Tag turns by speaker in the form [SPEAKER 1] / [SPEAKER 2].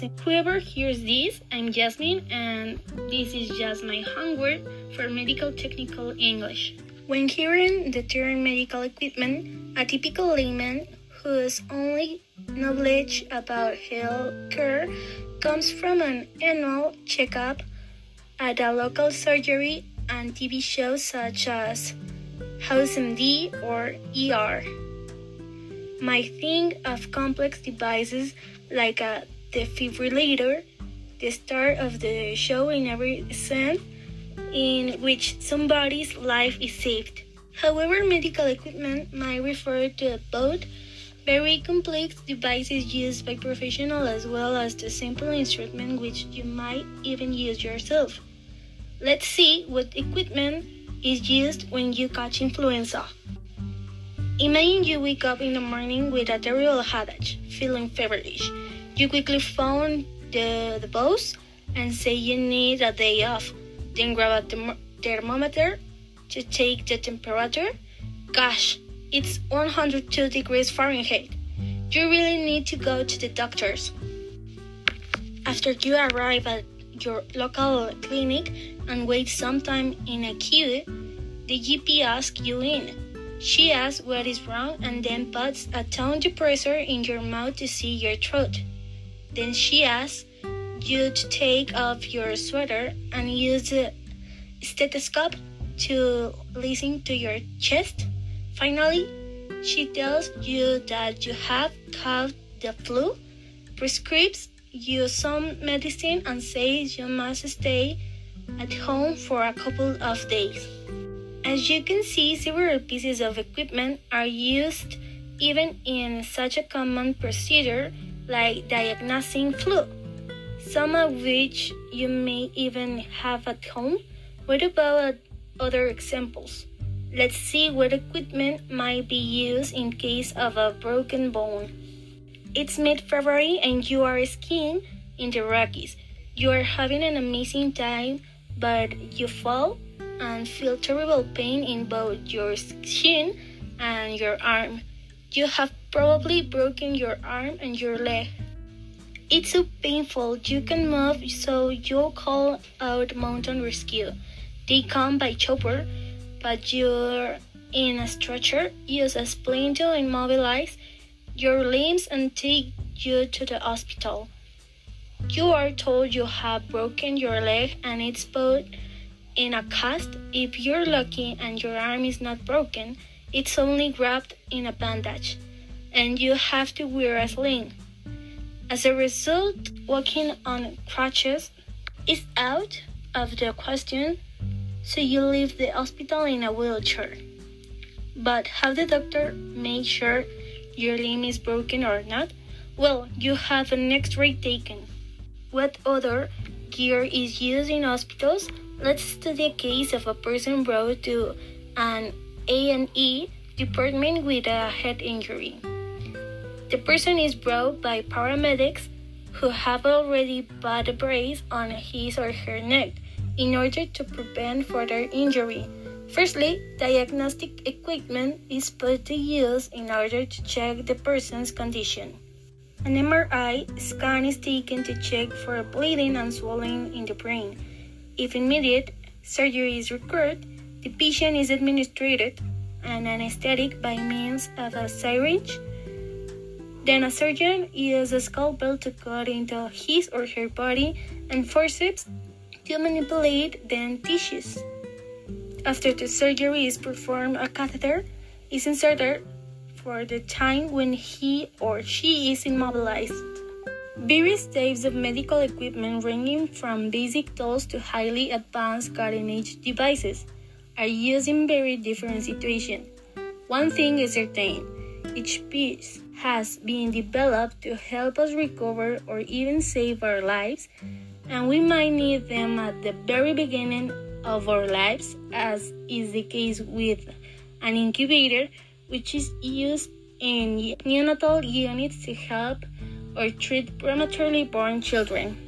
[SPEAKER 1] Whoever hears this, I'm Jasmine, and this is just my homework for medical technical English. When hearing the term medical equipment, a typical layman whose only knowledge about health care comes from an annual checkup at a local surgery and TV shows such as House MD or ER might think of complex devices like a defibrillator, the star of the show in every scene in which somebody's life is saved. However, medical equipment might refer to both very complex devices used by professionals as well as the simple instrument which you might even use yourself. Let's see what equipment is used when you catch influenza. Imagine you wake up in the morning with a terrible headache, feeling feverish. You quickly phone the, the boss and say you need a day off. Then grab a therm- thermometer to take the temperature. Gosh, it's 102 degrees Fahrenheit. You really need to go to the doctors. After you arrive at your local clinic and wait some time in a queue, the GP asks you in. She asks what is wrong and then puts a tongue depressor in your mouth to see your throat. Then she asks you to take off your sweater and use the stethoscope to listen to your chest. Finally, she tells you that you have caught the flu, prescribes you some medicine, and says you must stay at home for a couple of days. As you can see, several pieces of equipment are used even in such a common procedure like diagnosing flu, some of which you may even have at home. What about other examples? Let's see what equipment might be used in case of a broken bone. It's mid-February and you are skiing in the Rockies. You are having an amazing time, but you fall and feel terrible pain in both your shin and your arm. You have probably broken your arm and your leg. It's so painful you can move, so you'll call out mountain rescue. They come by chopper, but you're in a stretcher. Use a splint to immobilize your limbs and take you to the hospital. You are told you have broken your leg and it's put in a cast. If you're lucky and your arm is not broken, it's only wrapped in a bandage, and you have to wear a sling. As a result, walking on crutches is out of the question, so you leave the hospital in a wheelchair. But how the doctor make sure your limb is broken or not? Well, you have an x-ray taken. What other gear is used in hospitals? Let's study a case of a person brought to an A&E department with a head injury. The person is brought by paramedics who have already put a brace on his or her neck in order to prevent further injury. Firstly, diagnostic equipment is put to use in order to check the person's condition. An MRI scan is taken to check for bleeding and swelling in the brain. If immediate surgery is required, the patient is administered an anesthetic by means of a syringe. Then a surgeon uses a scalpel to cut into his or her body and forceps to manipulate the tissues. After the surgery is performed, a catheter is inserted for the time when he or she is immobilized. Various types of medical equipment, ranging from basic tools to highly advanced cutting edge devices, are used in very different situations. One thing is certain each piece has been developed to help us recover or even save our lives, and we might need them at the very beginning of our lives, as is the case with an incubator, which is used in neonatal units to help or treat prematurely born children.